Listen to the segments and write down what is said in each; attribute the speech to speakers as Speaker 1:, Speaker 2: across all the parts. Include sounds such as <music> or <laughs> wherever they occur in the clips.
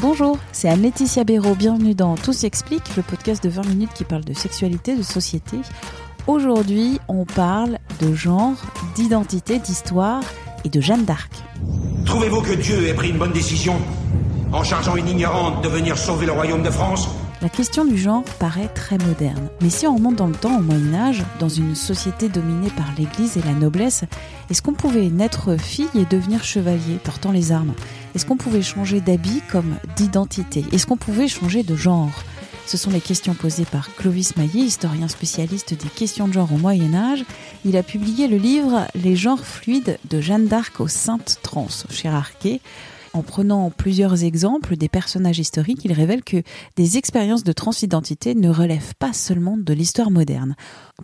Speaker 1: Bonjour, c'est Anne-Laetitia Béraud. Bienvenue dans Tout s'explique, le podcast de 20 minutes qui parle de sexualité, de société. Aujourd'hui, on parle de genre, d'identité, d'histoire et de Jeanne d'Arc.
Speaker 2: Trouvez-vous que Dieu ait pris une bonne décision en chargeant une ignorante de venir sauver le royaume de France
Speaker 1: La question du genre paraît très moderne. Mais si on remonte dans le temps, au Moyen Âge, dans une société dominée par l'Église et la noblesse, est-ce qu'on pouvait naître fille et devenir chevalier portant les armes? Est-ce qu'on pouvait changer d'habit comme d'identité? Est-ce qu'on pouvait changer de genre? Ce sont les questions posées par Clovis Maillet, historien spécialiste des questions de genre au Moyen Âge. Il a publié le livre Les genres fluides de Jeanne d'Arc aux Saintes Trans chez Arquet. En prenant plusieurs exemples des personnages historiques, il révèle que des expériences de transidentité ne relèvent pas seulement de l'histoire moderne.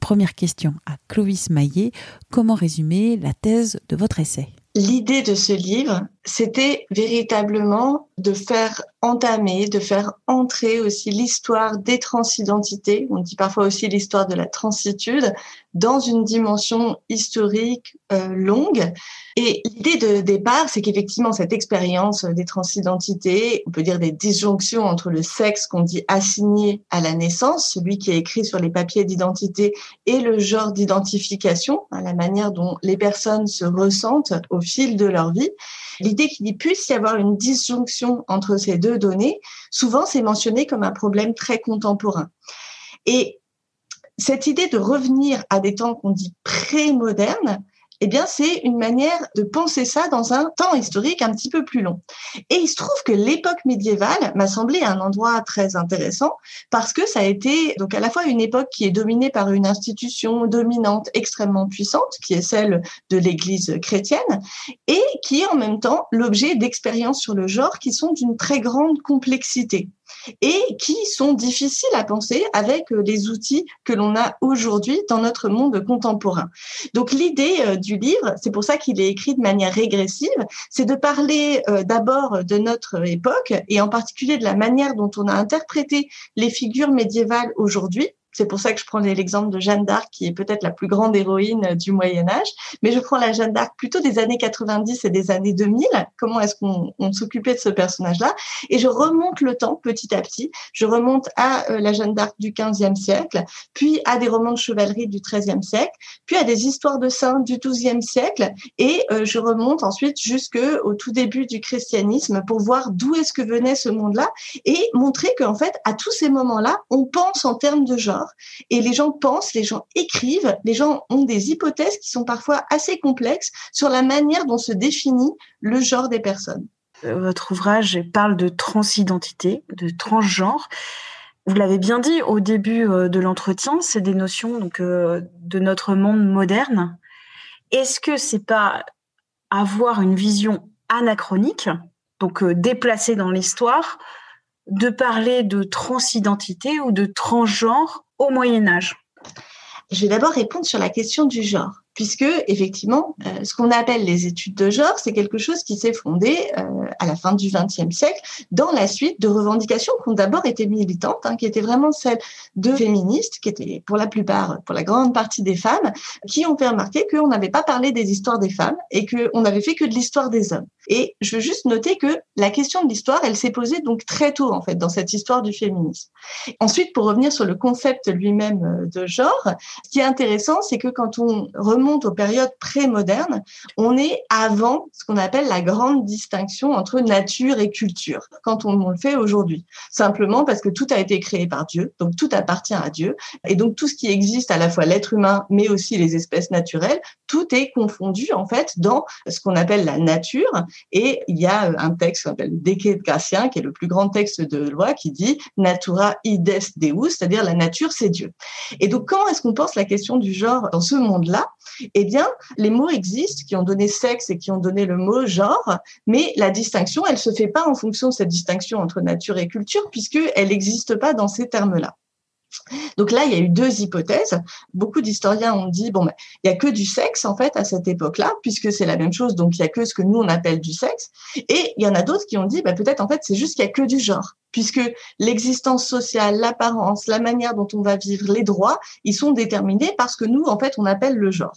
Speaker 1: Première question à Clovis Maillet, comment résumer la thèse de votre essai?
Speaker 3: L'idée de ce livre, c'était véritablement de faire entamer, de faire entrer aussi l'histoire des transidentités, on dit parfois aussi l'histoire de la transitude, dans une dimension historique euh, longue. Et l'idée de départ, c'est qu'effectivement, cette expérience des transidentités, on peut dire des disjonctions entre le sexe qu'on dit assigné à la naissance, celui qui est écrit sur les papiers d'identité, et le genre d'identification, hein, la manière dont les personnes se ressentent au fil de leur vie. Qu'il puisse y avoir une disjonction entre ces deux données, souvent c'est mentionné comme un problème très contemporain. Et cette idée de revenir à des temps qu'on dit pré-modernes, eh bien, c'est une manière de penser ça dans un temps historique un petit peu plus long. Et il se trouve que l'époque médiévale m'a semblé un endroit très intéressant parce que ça a été donc à la fois une époque qui est dominée par une institution dominante extrêmement puissante, qui est celle de l'Église chrétienne, et qui est en même temps l'objet d'expériences sur le genre qui sont d'une très grande complexité et qui sont difficiles à penser avec euh, les outils que l'on a aujourd'hui dans notre monde contemporain. Donc l'idée euh, du livre, c'est pour ça qu'il est écrit de manière régressive, c'est de parler euh, d'abord de notre époque et en particulier de la manière dont on a interprété les figures médiévales aujourd'hui c'est pour ça que je prends l'exemple de Jeanne d'Arc, qui est peut-être la plus grande héroïne du Moyen Âge. Mais je prends la Jeanne d'Arc plutôt des années 90 et des années 2000. Comment est-ce qu'on s'occupait de ce personnage-là? Et je remonte le temps petit à petit. Je remonte à euh, la Jeanne d'Arc du 15e siècle, puis à des romans de chevalerie du 13e siècle, puis à des histoires de saints du 12e siècle. Et euh, je remonte ensuite jusqu'au tout début du christianisme pour voir d'où est-ce que venait ce monde-là et montrer qu'en fait, à tous ces moments-là, on pense en termes de genre et les gens pensent, les gens écrivent, les gens ont des hypothèses qui sont parfois assez complexes sur la manière dont se définit le genre des personnes.
Speaker 4: Euh, votre ouvrage parle de transidentité, de transgenre. Vous l'avez bien dit au début euh, de l'entretien, c'est des notions donc euh, de notre monde moderne. Est-ce que c'est pas avoir une vision anachronique, donc déplacée dans l'histoire, de parler de transidentité ou de transgenre au Moyen Âge.
Speaker 3: Je vais d'abord répondre sur la question du genre puisque effectivement, euh, ce qu'on appelle les études de genre, c'est quelque chose qui s'est fondé euh, à la fin du XXe siècle dans la suite de revendications qui ont d'abord été militantes, hein, qui étaient vraiment celles de féministes, qui étaient pour la plupart, pour la grande partie des femmes, qui ont fait remarquer qu'on n'avait pas parlé des histoires des femmes et qu'on n'avait fait que de l'histoire des hommes. Et je veux juste noter que la question de l'histoire, elle s'est posée donc très tôt en fait dans cette histoire du féminisme. Ensuite, pour revenir sur le concept lui-même euh, de genre, ce qui est intéressant, c'est que quand on remonte aux périodes pré-modernes, on est avant ce qu'on appelle la grande distinction entre nature et culture, quand on, le fait aujourd'hui. Simplement parce que tout a été créé par Dieu, donc tout appartient à Dieu, et donc tout ce qui existe, à la fois l'être humain, mais aussi les espèces naturelles, tout est confondu en fait dans ce qu'on appelle la nature. Et il y a un texte qui s'appelle Decret Gratien, qui est le plus grand texte de loi, qui dit Natura ides Deus, c'est-à-dire la nature, c'est Dieu. Et donc, comment est-ce qu'on pense la question du genre dans ce monde-là? Eh bien, les mots existent qui ont donné sexe et qui ont donné le mot genre, mais la distinction, elle se fait pas en fonction de cette distinction entre nature et culture, puisqu'elle n'existe pas dans ces termes-là. Donc là, il y a eu deux hypothèses. Beaucoup d'historiens ont dit bon, ben, il y a que du sexe en fait à cette époque-là, puisque c'est la même chose. Donc il y a que ce que nous on appelle du sexe. Et il y en a d'autres qui ont dit ben, peut-être en fait c'est juste qu'il y a que du genre, puisque l'existence sociale, l'apparence, la manière dont on va vivre, les droits, ils sont déterminés par ce que nous en fait on appelle le genre.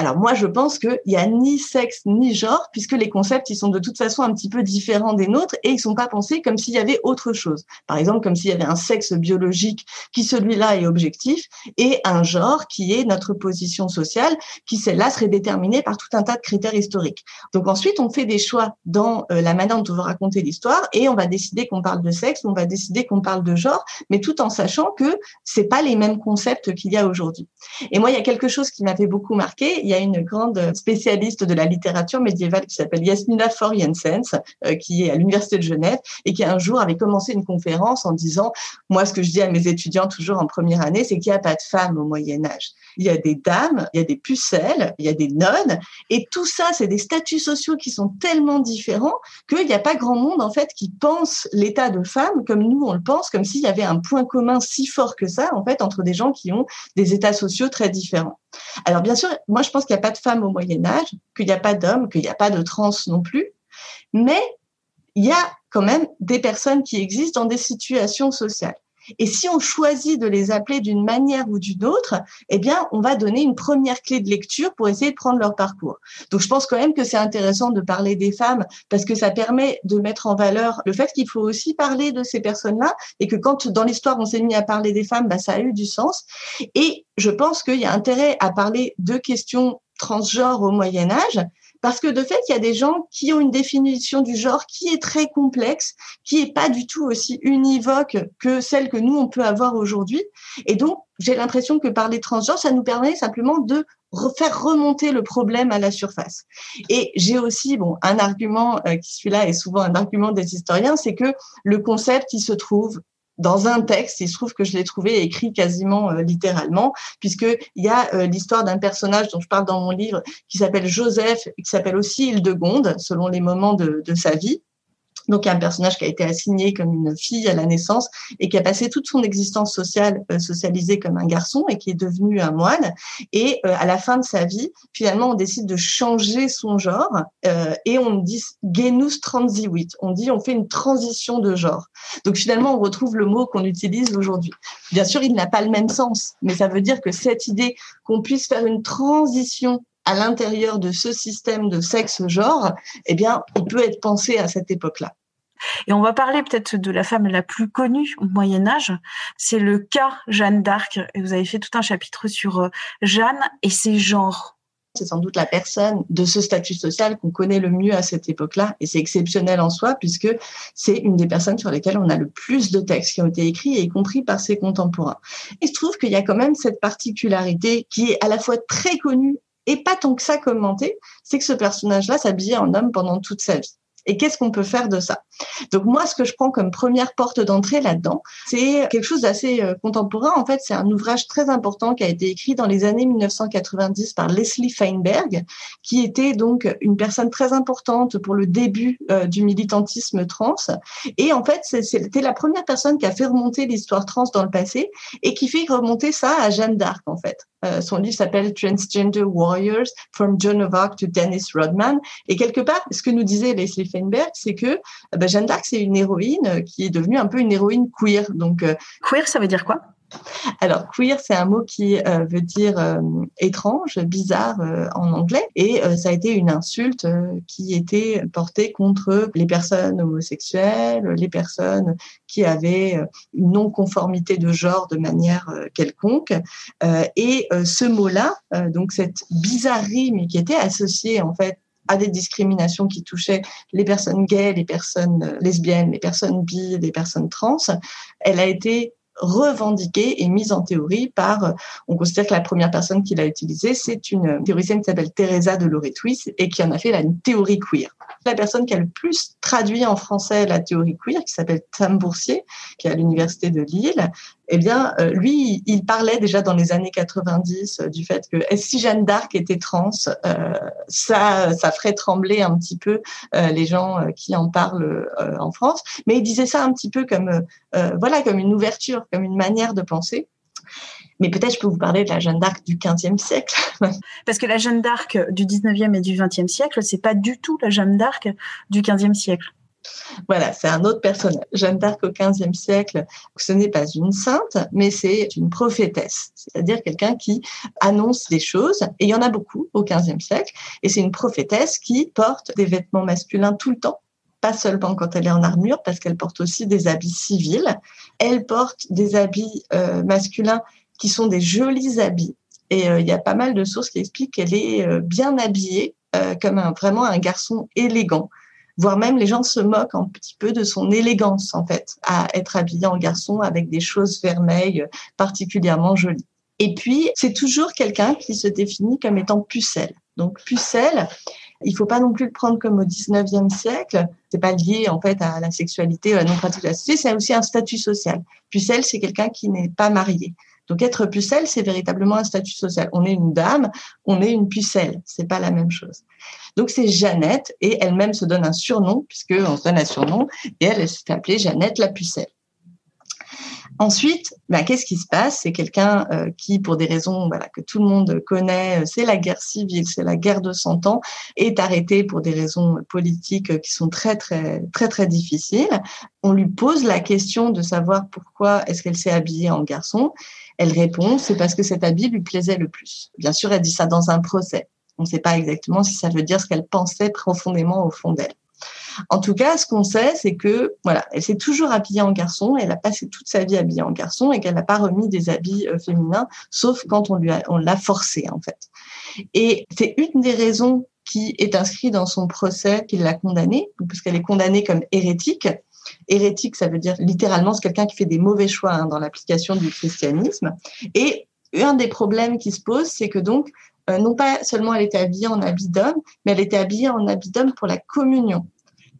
Speaker 3: Alors moi, je pense qu'il n'y a ni sexe ni genre, puisque les concepts, ils sont de toute façon un petit peu différents des nôtres et ils sont pas pensés comme s'il y avait autre chose. Par exemple, comme s'il y avait un sexe biologique qui, celui-là, est objectif et un genre qui est notre position sociale, qui, celle-là, serait déterminée par tout un tas de critères historiques. Donc ensuite, on fait des choix dans euh, la manière dont on veut raconter l'histoire et on va décider qu'on parle de sexe, on va décider qu'on parle de genre, mais tout en sachant que c'est pas les mêmes concepts qu'il y a aujourd'hui. Et moi, il y a quelque chose qui m'avait beaucoup marqué il y a une grande spécialiste de la littérature médiévale qui s'appelle Yasmina For euh, qui est à l'Université de Genève et qui un jour avait commencé une conférence en disant, moi, ce que je dis à mes étudiants toujours en première année, c'est qu'il n'y a pas de femmes au Moyen Âge. Il y a des dames, il y a des pucelles, il y a des nonnes, et tout ça, c'est des statuts sociaux qui sont tellement différents qu'il n'y a pas grand monde, en fait, qui pense l'état de femme comme nous, on le pense, comme s'il y avait un point commun si fort que ça, en fait, entre des gens qui ont des états sociaux très différents. Alors bien sûr, moi je pense qu'il n'y a pas de femmes au Moyen Âge, qu'il n'y a pas d'hommes, qu'il n'y a pas de trans non plus, mais il y a quand même des personnes qui existent dans des situations sociales. Et si on choisit de les appeler d'une manière ou d'une autre, eh bien, on va donner une première clé de lecture pour essayer de prendre leur parcours. Donc, je pense quand même que c'est intéressant de parler des femmes parce que ça permet de mettre en valeur le fait qu'il faut aussi parler de ces personnes-là et que quand dans l'histoire on s'est mis à parler des femmes, bah, ça a eu du sens. Et je pense qu'il y a intérêt à parler de questions transgenres au Moyen Âge parce que de fait, il y a des gens qui ont une définition du genre qui est très complexe, qui est pas du tout aussi univoque que celle que nous, on peut avoir aujourd'hui. Et donc, j'ai l'impression que parler transgenre, ça nous permet simplement de faire remonter le problème à la surface. Et j'ai aussi bon un argument euh, qui celui-là est souvent un argument des historiens, c'est que le concept il se trouve dans un texte, il se trouve que je l'ai trouvé écrit quasiment euh, littéralement, puisqu'il y a euh, l'histoire d'un personnage dont je parle dans mon livre qui s'appelle Joseph, qui s'appelle aussi Hildegonde, selon les moments de sa vie. Donc, un personnage qui a été assigné comme une fille à la naissance et qui a passé toute son existence sociale euh, socialisée comme un garçon et qui est devenu un moine. Et euh, à la fin de sa vie, finalement, on décide de changer son genre euh, et on dit genus transiwit. On dit on fait une transition de genre. Donc, finalement, on retrouve le mot qu'on utilise aujourd'hui. Bien sûr, il n'a pas le même sens, mais ça veut dire que cette idée qu'on puisse faire une transition à l'intérieur de ce système de sexe-genre, eh bien, il peut être pensé à cette époque-là.
Speaker 4: Et on va parler peut-être de la femme la plus connue au Moyen Âge. C'est le cas Jeanne d'Arc. Et vous avez fait tout un chapitre sur euh, Jeanne et ses genres.
Speaker 3: C'est sans doute la personne de ce statut social qu'on connaît le mieux à cette époque-là. Et c'est exceptionnel en soi puisque c'est une des personnes sur lesquelles on a le plus de textes qui ont été écrits, y compris par ses contemporains. Il se trouve qu'il y a quand même cette particularité qui est à la fois très connue et pas tant que ça commenté, c'est que ce personnage-là s'habillait en homme pendant toute sa vie. Et qu'est-ce qu'on peut faire de ça Donc moi, ce que je prends comme première porte d'entrée là-dedans, c'est quelque chose d'assez euh, contemporain. En fait, c'est un ouvrage très important qui a été écrit dans les années 1990 par Leslie Feinberg, qui était donc une personne très importante pour le début euh, du militantisme trans. Et en fait, c'était la première personne qui a fait remonter l'histoire trans dans le passé et qui fait remonter ça à Jeanne d'Arc, en fait. Euh, son livre s'appelle Transgender Warriors from Joan of Arc to Dennis Rodman. Et quelque part, ce que nous disait Leslie Feinberg, c'est que euh, bah, Jeanne d'Arc, c'est une héroïne euh, qui est devenue un peu une héroïne queer.
Speaker 4: Donc, queer, ça veut dire quoi?
Speaker 3: Alors, queer, c'est un mot qui euh, veut dire euh, étrange, bizarre euh, en anglais, et ça a été une insulte qui était portée contre les personnes homosexuelles, les personnes qui avaient une non-conformité de genre de manière quelconque. et ce mot-là, donc cette bizarrerie, mais qui était associée en fait à des discriminations qui touchaient les personnes gays, les personnes lesbiennes, les personnes bi, les personnes trans, elle a été revendiquée et mise en théorie par, on considère que la première personne qui l'a utilisée, c'est une théoricienne qui s'appelle Teresa de Loretuis et qui en a fait la théorie queer. La personne qui a le plus traduit en français la théorie queer, qui s'appelle Sam Boursier, qui est à l'université de Lille, eh bien, euh, lui, il parlait déjà dans les années 90 euh, du fait que si Jeanne d'Arc était trans, euh, ça, ça ferait trembler un petit peu les gens qui en parlent en France. Mais il disait ça un petit peu comme, voilà, comme une ouverture, comme une manière de penser. Mais peut-être je peux vous parler de la Jeanne d'Arc du XVe siècle. <laughs>
Speaker 4: Parce que la Jeanne d'Arc du XIXe et du XXe siècle, c'est pas du tout la Jeanne d'Arc du XVe siècle.
Speaker 3: Voilà, c'est un autre personnage. Jeanne d'Arc au XVe siècle, ce n'est pas une sainte, mais c'est une prophétesse, c'est-à-dire quelqu'un qui annonce des choses, et il y en a beaucoup au XVe siècle, et c'est une prophétesse qui porte des vêtements masculins tout le temps, pas seulement quand elle est en armure, parce qu'elle porte aussi des habits civils. Elle porte des habits euh, masculins qui sont des jolis habits. Et euh, il y a pas mal de sources qui expliquent qu'elle est euh, bien habillée, comme vraiment un garçon élégant voire même les gens se moquent un petit peu de son élégance en fait, à être habillé en garçon avec des choses vermeilles particulièrement jolies. Et puis, c'est toujours quelqu'un qui se définit comme étant pucelle. Donc, pucelle, il faut pas non plus le prendre comme au 19e siècle. C'est pas lié, en fait, à la sexualité, à la non-pratique de la sexualité. C'est aussi un statut social. Pucelle, c'est quelqu'un qui n'est pas marié. Donc, être pucelle, c'est véritablement un statut social. On est une dame, on est une pucelle. C'est pas la même chose. Donc c'est Jeannette et elle-même se donne un surnom puisqu'on se donne un surnom et elle, s'est appelée Jeannette la pucelle. Ensuite, bah, qu'est-ce qui se passe? C'est quelqu'un euh, qui, pour des raisons voilà, que tout le monde connaît, euh, c'est la guerre civile, c'est la guerre de Cent Ans, est arrêté pour des raisons politiques qui sont très très très très difficiles. On lui pose la question de savoir pourquoi est-ce qu'elle s'est habillée en garçon. Elle répond, c'est parce que cet habit lui plaisait le plus. Bien sûr, elle dit ça dans un procès. On ne sait pas exactement si ça veut dire ce qu'elle pensait profondément au fond d'elle. En tout cas, ce qu'on sait, c'est que voilà, elle s'est toujours habillée en garçon. Elle a passé toute sa vie habillée en garçon et qu'elle n'a pas remis des habits euh, féminins, sauf quand on on l'a forcée en fait. Et c'est une des raisons qui est inscrite dans son procès qu'il l'a condamnée, puisqu'elle est condamnée comme hérétique. Hérétique, ça veut dire littéralement c'est quelqu'un qui fait des mauvais choix hein, dans l'application du christianisme. Et un des problèmes qui se pose, c'est que donc euh, non pas seulement elle était habillée en habit d'homme, mais elle était habillée en habit d'homme pour la communion.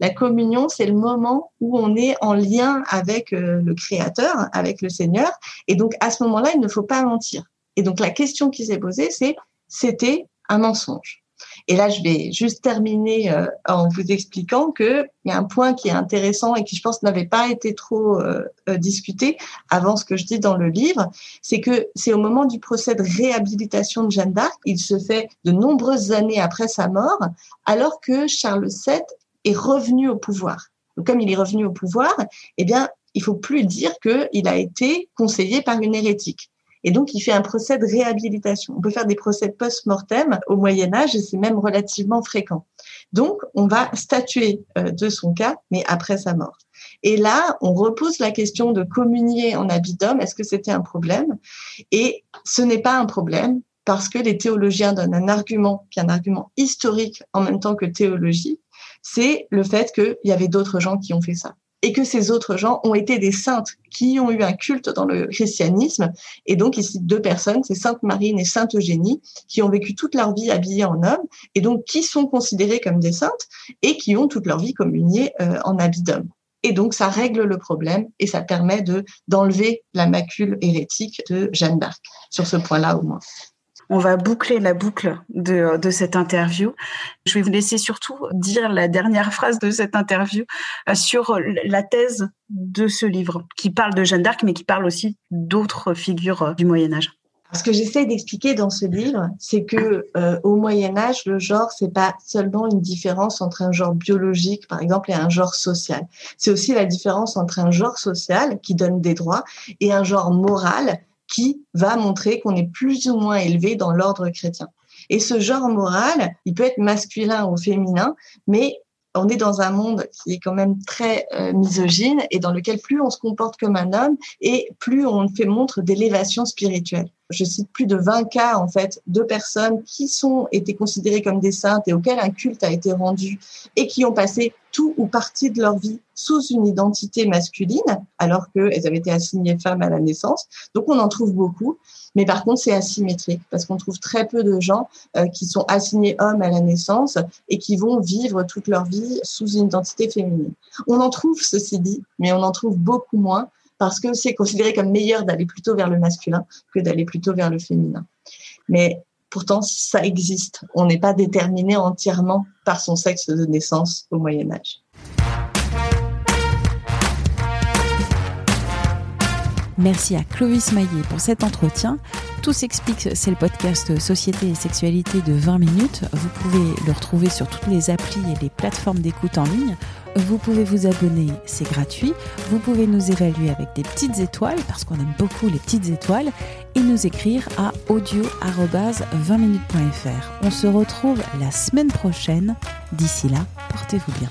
Speaker 3: La communion, c'est le moment où on est en lien avec euh, le Créateur, avec le Seigneur. Et donc, à ce moment-là, il ne faut pas mentir. Et donc, la question qui s'est posée, c'est, c'était un mensonge. Et là, je vais juste terminer euh, en vous expliquant qu'il y a un point qui est intéressant et qui, je pense, n'avait pas été trop euh, euh, discuté avant ce que je dis dans le livre, c'est que c'est au moment du procès de réhabilitation de Jeanne d'Arc, il se fait de nombreuses années après sa mort, alors que Charles VII est revenu au pouvoir. Comme il est revenu au pouvoir, eh bien, il faut plus dire qu'il a été conseillé par une hérétique. Et donc, il fait un procès de réhabilitation. On peut faire des procès post-mortem au Moyen Âge et c'est même relativement fréquent. Donc, on va statuer euh, de son cas, mais après sa mort. Et là, on repose la question de communier en habit d'homme. Est-ce que c'était un problème? Et ce n'est pas un problème parce que les théologiens donnent un argument qui est un argument historique en même temps que théologie. C'est le fait qu'il y avait d'autres gens qui ont fait ça et que ces autres gens ont été des saintes qui ont eu un culte dans le christianisme. Et donc ici, deux personnes, c'est Sainte Marine et Sainte Eugénie, qui ont vécu toute leur vie habillées en homme, et donc qui sont considérées comme des saintes, et qui ont toute leur vie communié euh, en habit d'homme. Et donc ça règle le problème, et ça permet de d'enlever la macule hérétique de Jeanne d'Arc, sur ce point-là au moins.
Speaker 4: On va boucler la boucle de, cette interview. Je vais vous laisser surtout dire la dernière phrase de cette interview euh, sur la thèse de ce livre, qui parle de Jeanne d'Arc, mais qui parle aussi d'autres figures euh, du Moyen Âge.
Speaker 3: Ce que j'essaie d'expliquer dans ce livre, c'est que euh, au Moyen Âge, le genre c'est pas seulement une différence entre un genre biologique, par exemple, et un genre social. C'est aussi la différence entre un genre social qui donne des droits et un genre moral qui va montrer qu'on est plus ou moins élevé dans l'ordre chrétien. Et ce genre moral, il peut être masculin ou féminin, mais on est dans un monde qui est quand même très euh, misogyne et dans lequel plus on se comporte comme un homme et plus on fait montre d'élévation spirituelle. Je cite plus de 20 cas en fait de personnes qui sont été considérées comme des saintes et auxquelles un culte a été rendu et qui ont passé tout ou partie de leur vie sous une identité masculine, alors qu'elles avaient été assignées femmes à la naissance. Donc on en trouve beaucoup. Mais par contre, c'est asymétrique parce qu'on trouve très peu de gens euh, qui sont assignés hommes à la naissance et qui vont vivre toute leur vie sous une identité féminine. On en trouve, ceci dit, mais on en trouve beaucoup moins parce que c'est considéré comme meilleur d'aller plutôt vers le masculin que d'aller plutôt vers le féminin. Mais pourtant, ça existe. On n'est pas déterminé entièrement par son sexe de naissance au Moyen Âge.
Speaker 1: Merci à Clovis Maillet pour cet entretien. Tout s'explique, c'est le podcast Société et Sexualité de 20 minutes. Vous pouvez le retrouver sur toutes les applis et les plateformes d'écoute en ligne. Vous pouvez vous abonner, c'est gratuit. Vous pouvez nous évaluer avec des petites étoiles, parce qu'on aime beaucoup les petites étoiles, et nous écrire à audio-20minutes.fr. On se retrouve la semaine prochaine. D'ici là, portez-vous bien.